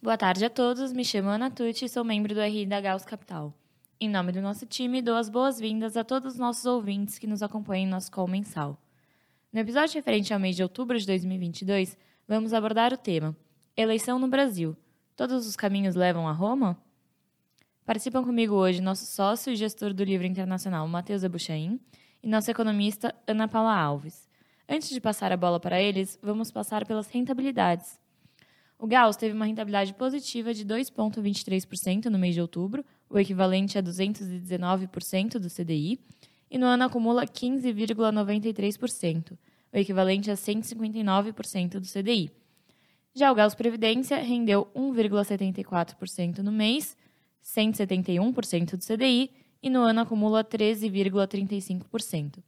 Boa tarde a todos, me chamo Ana Tucci e sou membro do RI da Gauss Capital. Em nome do nosso time, dou as boas-vindas a todos os nossos ouvintes que nos acompanham em nosso call mensal. No episódio referente ao mês de outubro de 2022, vamos abordar o tema Eleição no Brasil. Todos os caminhos levam a Roma? Participam comigo hoje nosso sócio e gestor do livro internacional, Matheus Abuchain, e nossa economista, Ana Paula Alves. Antes de passar a bola para eles, vamos passar pelas rentabilidades. O Gauss teve uma rentabilidade positiva de 2,23% no mês de outubro, o equivalente a 219% do CDI, e no ano acumula 15,93%, o equivalente a 159% do CDI. Já o Gauss Previdência rendeu 1,74% no mês, 171% do CDI, e no ano acumula 13,35%,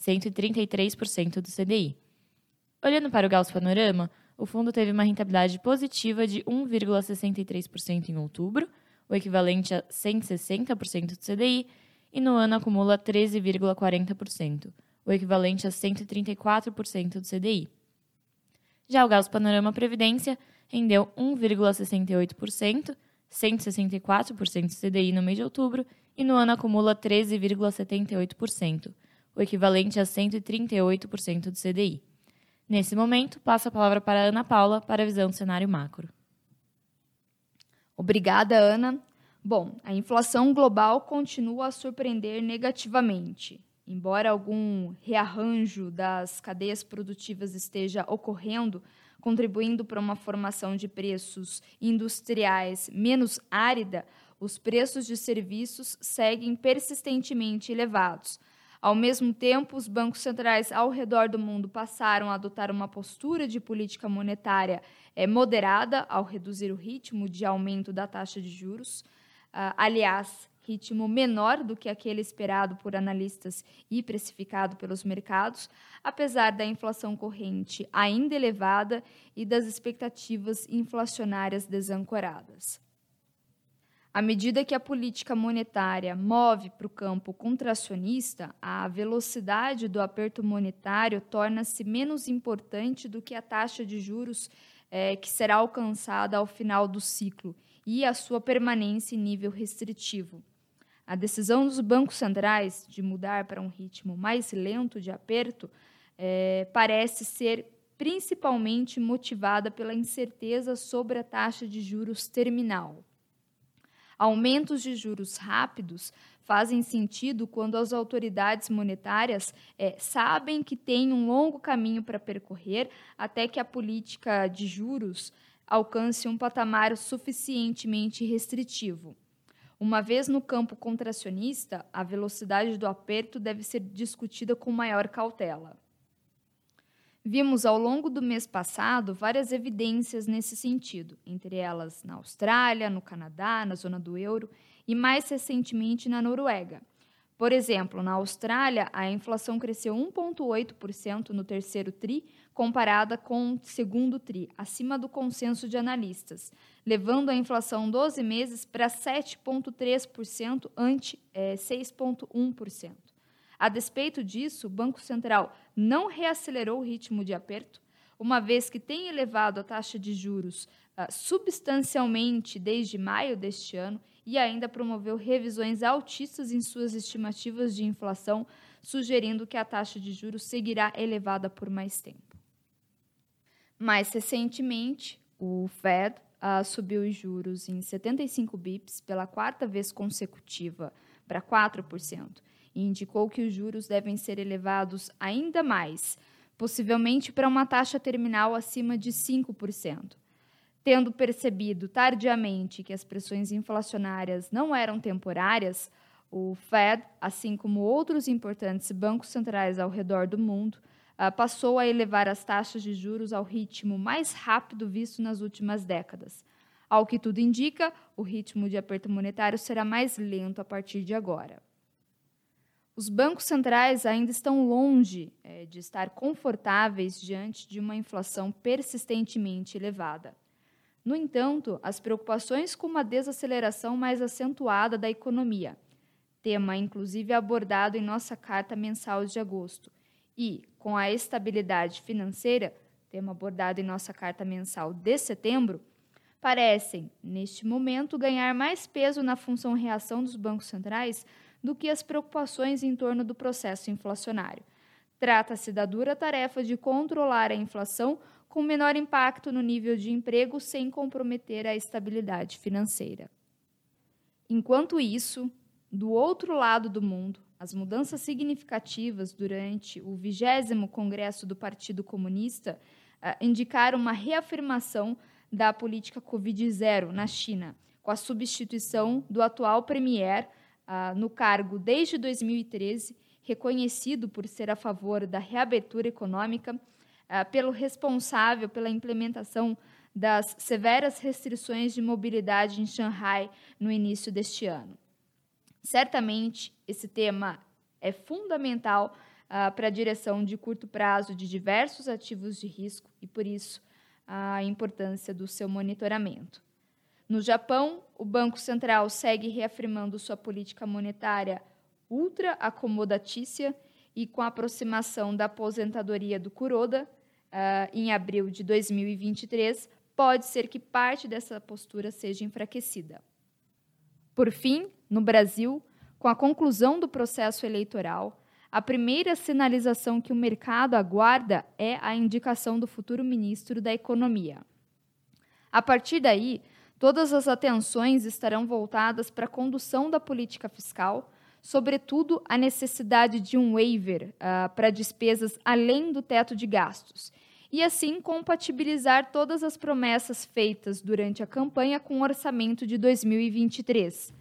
133% do CDI. Olhando para o Gauss Panorama, o fundo teve uma rentabilidade positiva de 1,63% em outubro, o equivalente a 160% do CDI, e no ano acumula 13,40%, o equivalente a 134% do CDI. Já o Gauss Panorama Previdência rendeu 1,68%, 164% do CDI no mês de outubro, e no ano acumula 13,78%, o equivalente a 138% do CDI. Nesse momento, passo a palavra para a Ana Paula para a visão do cenário macro. Obrigada, Ana. Bom, a inflação global continua a surpreender negativamente. Embora algum rearranjo das cadeias produtivas esteja ocorrendo, contribuindo para uma formação de preços industriais menos árida, os preços de serviços seguem persistentemente elevados, ao mesmo tempo, os bancos centrais ao redor do mundo passaram a adotar uma postura de política monetária é, moderada ao reduzir o ritmo de aumento da taxa de juros. Uh, aliás, ritmo menor do que aquele esperado por analistas e precificado pelos mercados, apesar da inflação corrente ainda elevada e das expectativas inflacionárias desancoradas. À medida que a política monetária move para o campo contracionista, a velocidade do aperto monetário torna-se menos importante do que a taxa de juros é, que será alcançada ao final do ciclo e a sua permanência em nível restritivo. A decisão dos bancos centrais de mudar para um ritmo mais lento de aperto é, parece ser principalmente motivada pela incerteza sobre a taxa de juros terminal. Aumentos de juros rápidos fazem sentido quando as autoridades monetárias é, sabem que têm um longo caminho para percorrer até que a política de juros alcance um patamar suficientemente restritivo. Uma vez no campo contracionista, a velocidade do aperto deve ser discutida com maior cautela. Vimos ao longo do mês passado várias evidências nesse sentido, entre elas na Austrália, no Canadá, na zona do euro e mais recentemente na Noruega. Por exemplo, na Austrália, a inflação cresceu 1,8% no terceiro TRI, comparada com o segundo TRI, acima do consenso de analistas, levando a inflação 12 meses para 7,3% ante é, 6,1%. A despeito disso, o Banco Central não reacelerou o ritmo de aperto, uma vez que tem elevado a taxa de juros uh, substancialmente desde maio deste ano e ainda promoveu revisões altistas em suas estimativas de inflação, sugerindo que a taxa de juros seguirá elevada por mais tempo. Mais recentemente, o Fed uh, subiu os juros em 75 bips pela quarta vez consecutiva para 4% e indicou que os juros devem ser elevados ainda mais, possivelmente para uma taxa terminal acima de 5%. Tendo percebido tardiamente que as pressões inflacionárias não eram temporárias, o Fed, assim como outros importantes bancos centrais ao redor do mundo, ah, passou a elevar as taxas de juros ao ritmo mais rápido visto nas últimas décadas. Ao que tudo indica, o ritmo de aperto monetário será mais lento a partir de agora. Os bancos centrais ainda estão longe é, de estar confortáveis diante de uma inflação persistentemente elevada. No entanto, as preocupações com uma desaceleração mais acentuada da economia, tema inclusive abordado em nossa carta mensal de agosto, e com a estabilidade financeira, tema abordado em nossa carta mensal de setembro, parecem, neste momento, ganhar mais peso na função reação dos bancos centrais do que as preocupações em torno do processo inflacionário. Trata-se da dura tarefa de controlar a inflação com menor impacto no nível de emprego sem comprometer a estabilidade financeira. Enquanto isso, do outro lado do mundo, as mudanças significativas durante o 20 Congresso do Partido Comunista uh, indicaram uma reafirmação da política Covid-0 na China, com a substituição do atual premier uh, no cargo desde 2013, reconhecido por ser a favor da reabertura econômica, uh, pelo responsável pela implementação das severas restrições de mobilidade em Xangai no início deste ano. Certamente, esse tema é fundamental uh, para a direção de curto prazo de diversos ativos de risco e, por isso, a importância do seu monitoramento. No Japão, o Banco Central segue reafirmando sua política monetária ultra acomodatícia e com a aproximação da aposentadoria do Kuroda, uh, em abril de 2023, pode ser que parte dessa postura seja enfraquecida. Por fim, no Brasil, com a conclusão do processo eleitoral, a primeira sinalização que o mercado aguarda é a indicação do futuro ministro da Economia. A partir daí, todas as atenções estarão voltadas para a condução da política fiscal, sobretudo a necessidade de um waiver uh, para despesas além do teto de gastos, e assim compatibilizar todas as promessas feitas durante a campanha com o orçamento de 2023.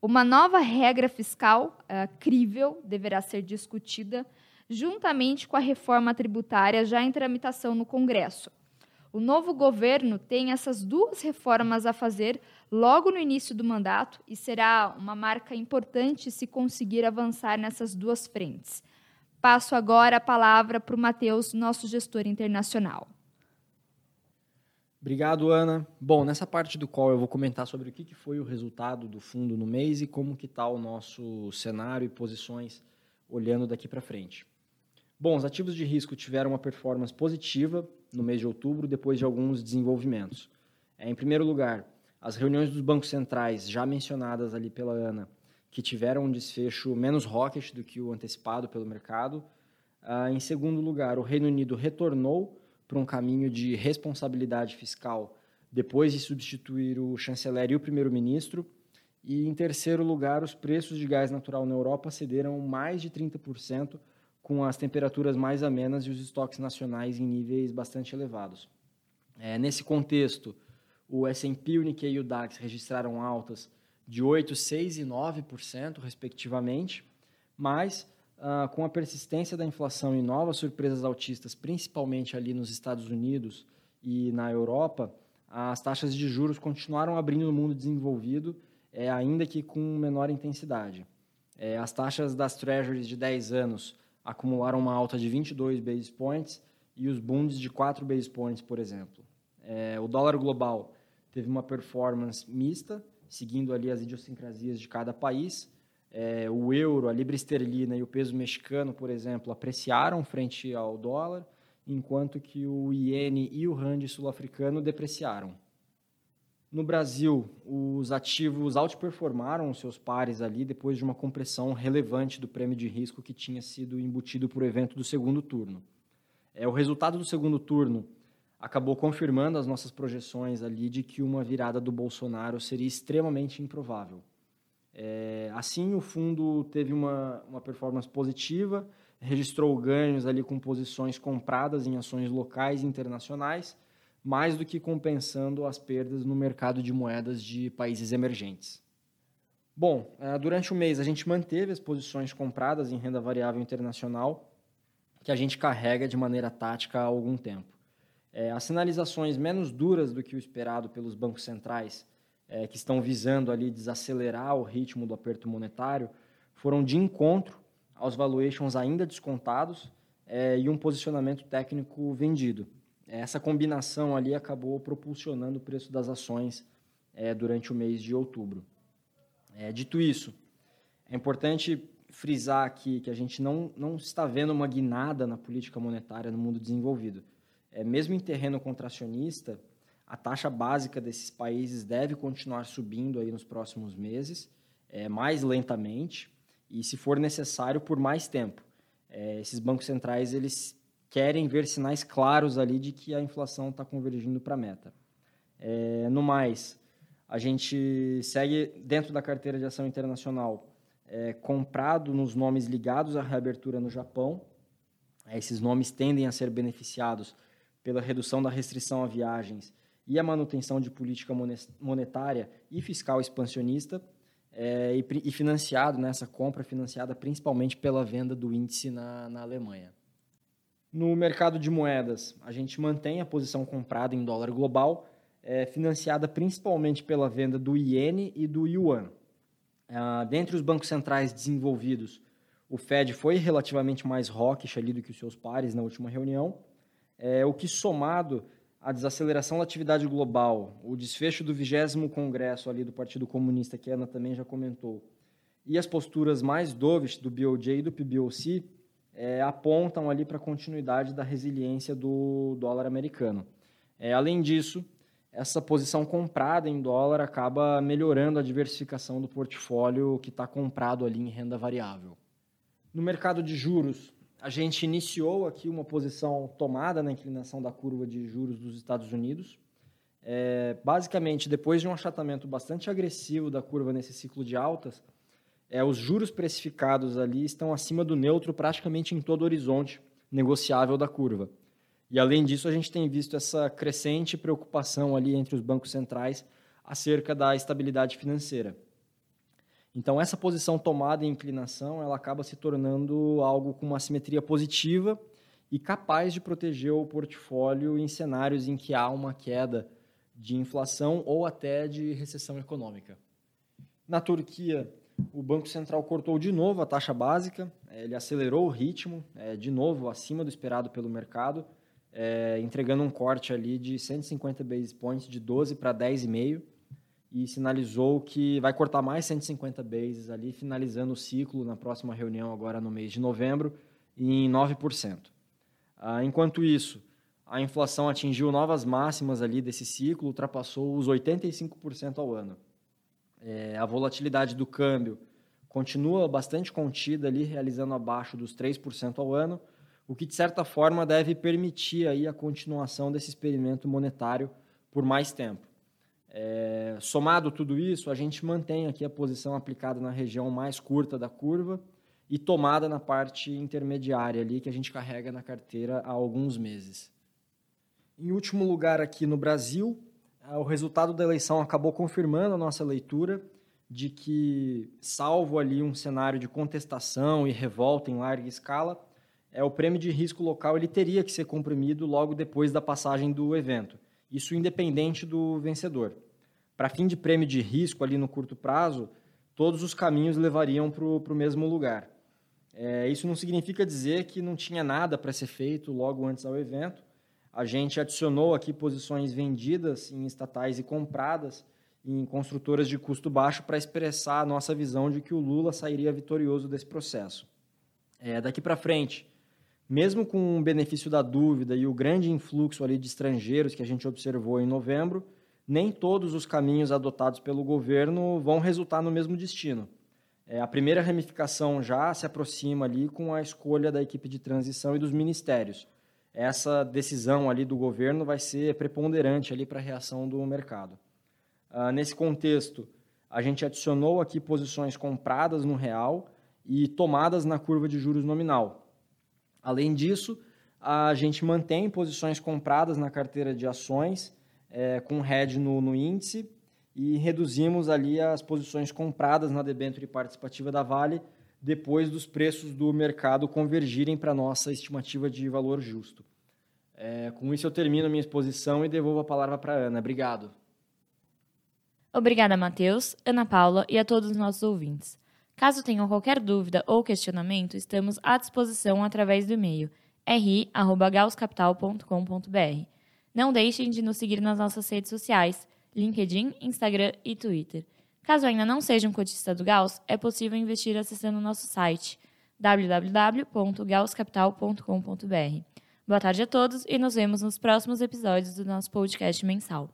Uma nova regra fiscal uh, crível deverá ser discutida juntamente com a reforma tributária já em tramitação no Congresso. O novo governo tem essas duas reformas a fazer logo no início do mandato e será uma marca importante se conseguir avançar nessas duas frentes. Passo agora a palavra para o Matheus, nosso gestor internacional. Obrigado, Ana. Bom, nessa parte do qual eu vou comentar sobre o que foi o resultado do fundo no mês e como que está o nosso cenário e posições olhando daqui para frente. Bom, os ativos de risco tiveram uma performance positiva no mês de outubro, depois de alguns desenvolvimentos. É, em primeiro lugar, as reuniões dos bancos centrais, já mencionadas ali pela Ana, que tiveram um desfecho menos rocket do que o antecipado pelo mercado. Ah, em segundo lugar, o Reino Unido retornou para um caminho de responsabilidade fiscal depois de substituir o chanceler e o primeiro-ministro. E em terceiro lugar, os preços de gás natural na Europa cederam mais de 30%, com as temperaturas mais amenas e os estoques nacionais em níveis bastante elevados. É, nesse contexto, o S&P, o Nikkei e o DAX registraram altas de 8%, 6% e 9%, respectivamente, mas ah, com a persistência da inflação e novas surpresas altistas, principalmente ali nos Estados Unidos e na Europa, as taxas de juros continuaram abrindo no mundo desenvolvido, é, ainda que com menor intensidade. É, as taxas das treasuries de 10 anos acumularam uma alta de 22 basis points e os bunds de 4 basis points, por exemplo. É, o dólar global teve uma performance mista, seguindo ali as idiosincrasias de cada país. É, o euro, a libra esterlina e o peso mexicano, por exemplo, apreciaram frente ao dólar, enquanto que o iene e o rand sul-africano depreciaram. No Brasil, os ativos outperformaram os seus pares ali depois de uma compressão relevante do prêmio de risco que tinha sido embutido por evento do segundo turno. É, o resultado do segundo turno acabou confirmando as nossas projeções ali de que uma virada do Bolsonaro seria extremamente improvável. É, assim, o fundo teve uma, uma performance positiva, registrou ganhos ali com posições compradas em ações locais e internacionais, mais do que compensando as perdas no mercado de moedas de países emergentes. Bom, é, durante o mês a gente manteve as posições compradas em renda variável internacional, que a gente carrega de maneira tática há algum tempo. É, as sinalizações menos duras do que o esperado pelos bancos centrais, é, que estão visando ali desacelerar o ritmo do aperto monetário, foram de encontro aos valuations ainda descontados e um posicionamento técnico vendido. Essa combinação ali acabou propulsionando o preço das ações é, durante o mês de outubro. É, dito isso, é importante frisar aqui que a gente não, não está vendo uma guinada na política monetária no mundo desenvolvido é, mesmo em terreno contracionista, a taxa básica desses países deve continuar subindo aí nos próximos meses, é, mais lentamente e, se for necessário, por mais tempo. É, esses bancos centrais eles querem ver sinais claros ali de que a inflação está convergindo para a meta. É, no mais, a gente segue dentro da carteira de ação internacional é, comprado nos nomes ligados à reabertura no Japão. É, esses nomes tendem a ser beneficiados pela redução da restrição a viagens e a manutenção de política monetária e fiscal expansionista, é, e, e, financiado nessa compra, financiada principalmente pela venda do índice na, na Alemanha. No mercado de moedas, a gente mantém a posição comprada em dólar global, é, financiada principalmente pela venda do iene e do yuan. Ah, dentre os bancos centrais desenvolvidos, o Fed foi relativamente mais hawkish ali do que os seus pares na última reunião, é, o que somado à desaceleração da atividade global, o desfecho do vigésimo congresso ali do Partido Comunista, que a Ana também já comentou, e as posturas mais dovish do BOJ e do PBOC, é, apontam ali para a continuidade da resiliência do dólar americano. É, além disso, essa posição comprada em dólar acaba melhorando a diversificação do portfólio que está comprado ali em renda variável. No mercado de juros, a gente iniciou aqui uma posição tomada na inclinação da curva de juros dos Estados Unidos. É, basicamente, depois de um achatamento bastante agressivo da curva nesse ciclo de altas, é, os juros precificados ali estão acima do neutro praticamente em todo o horizonte negociável da curva. E além disso, a gente tem visto essa crescente preocupação ali entre os bancos centrais acerca da estabilidade financeira. Então, essa posição tomada em inclinação, ela acaba se tornando algo com uma simetria positiva e capaz de proteger o portfólio em cenários em que há uma queda de inflação ou até de recessão econômica. Na Turquia, o Banco Central cortou de novo a taxa básica, ele acelerou o ritmo, é, de novo acima do esperado pelo mercado, é, entregando um corte ali de 150 basis points de 12 para 10,5 e sinalizou que vai cortar mais 150 bases ali, finalizando o ciclo na próxima reunião agora no mês de novembro em 9%. Ah, enquanto isso, a inflação atingiu novas máximas ali desse ciclo, ultrapassou os 85% ao ano. É, a volatilidade do câmbio continua bastante contida ali, realizando abaixo dos 3% ao ano, o que de certa forma deve permitir aí a continuação desse experimento monetário por mais tempo. É, somado tudo isso, a gente mantém aqui a posição aplicada na região mais curta da curva e tomada na parte intermediária ali que a gente carrega na carteira há alguns meses. Em último lugar aqui no Brasil, o resultado da eleição acabou confirmando a nossa leitura de que, salvo ali um cenário de contestação e revolta em larga escala, é, o prêmio de risco local ele teria que ser comprimido logo depois da passagem do evento, isso independente do vencedor. Para fim de prêmio de risco ali no curto prazo, todos os caminhos levariam para o mesmo lugar. É, isso não significa dizer que não tinha nada para ser feito logo antes ao evento. A gente adicionou aqui posições vendidas em estatais e compradas em construtoras de custo baixo para expressar a nossa visão de que o Lula sairia vitorioso desse processo. É, daqui para frente, mesmo com o benefício da dúvida e o grande influxo ali de estrangeiros que a gente observou em novembro, nem todos os caminhos adotados pelo governo vão resultar no mesmo destino. É, a primeira ramificação já se aproxima ali com a escolha da equipe de transição e dos ministérios. Essa decisão ali do governo vai ser preponderante ali para a reação do mercado. Ah, nesse contexto, a gente adicionou aqui posições compradas no real e tomadas na curva de juros nominal, Além disso, a gente mantém posições compradas na carteira de ações é, com hedge no, no, índice e reduzimos ali as posições compradas na debênture participativa da Vale depois dos preços do mercado convergirem para a nossa estimativa de valor justo. É, com isso eu termino a minha exposição e devolvo a palavra para a Ana. Obrigado. Obrigada, Matheus, Ana Paula e a todos os nossos ouvintes. Caso tenham qualquer dúvida ou questionamento, estamos à disposição através do e-mail ri@gauscapital.com.br. Não deixem de nos seguir nas nossas redes sociais, LinkedIn, Instagram e Twitter. Caso ainda não seja um cotista do Gauss, é possível investir acessando o nosso site www.gauscapital.com.br. Boa tarde a todos e nos vemos nos próximos episódios do nosso podcast mensal.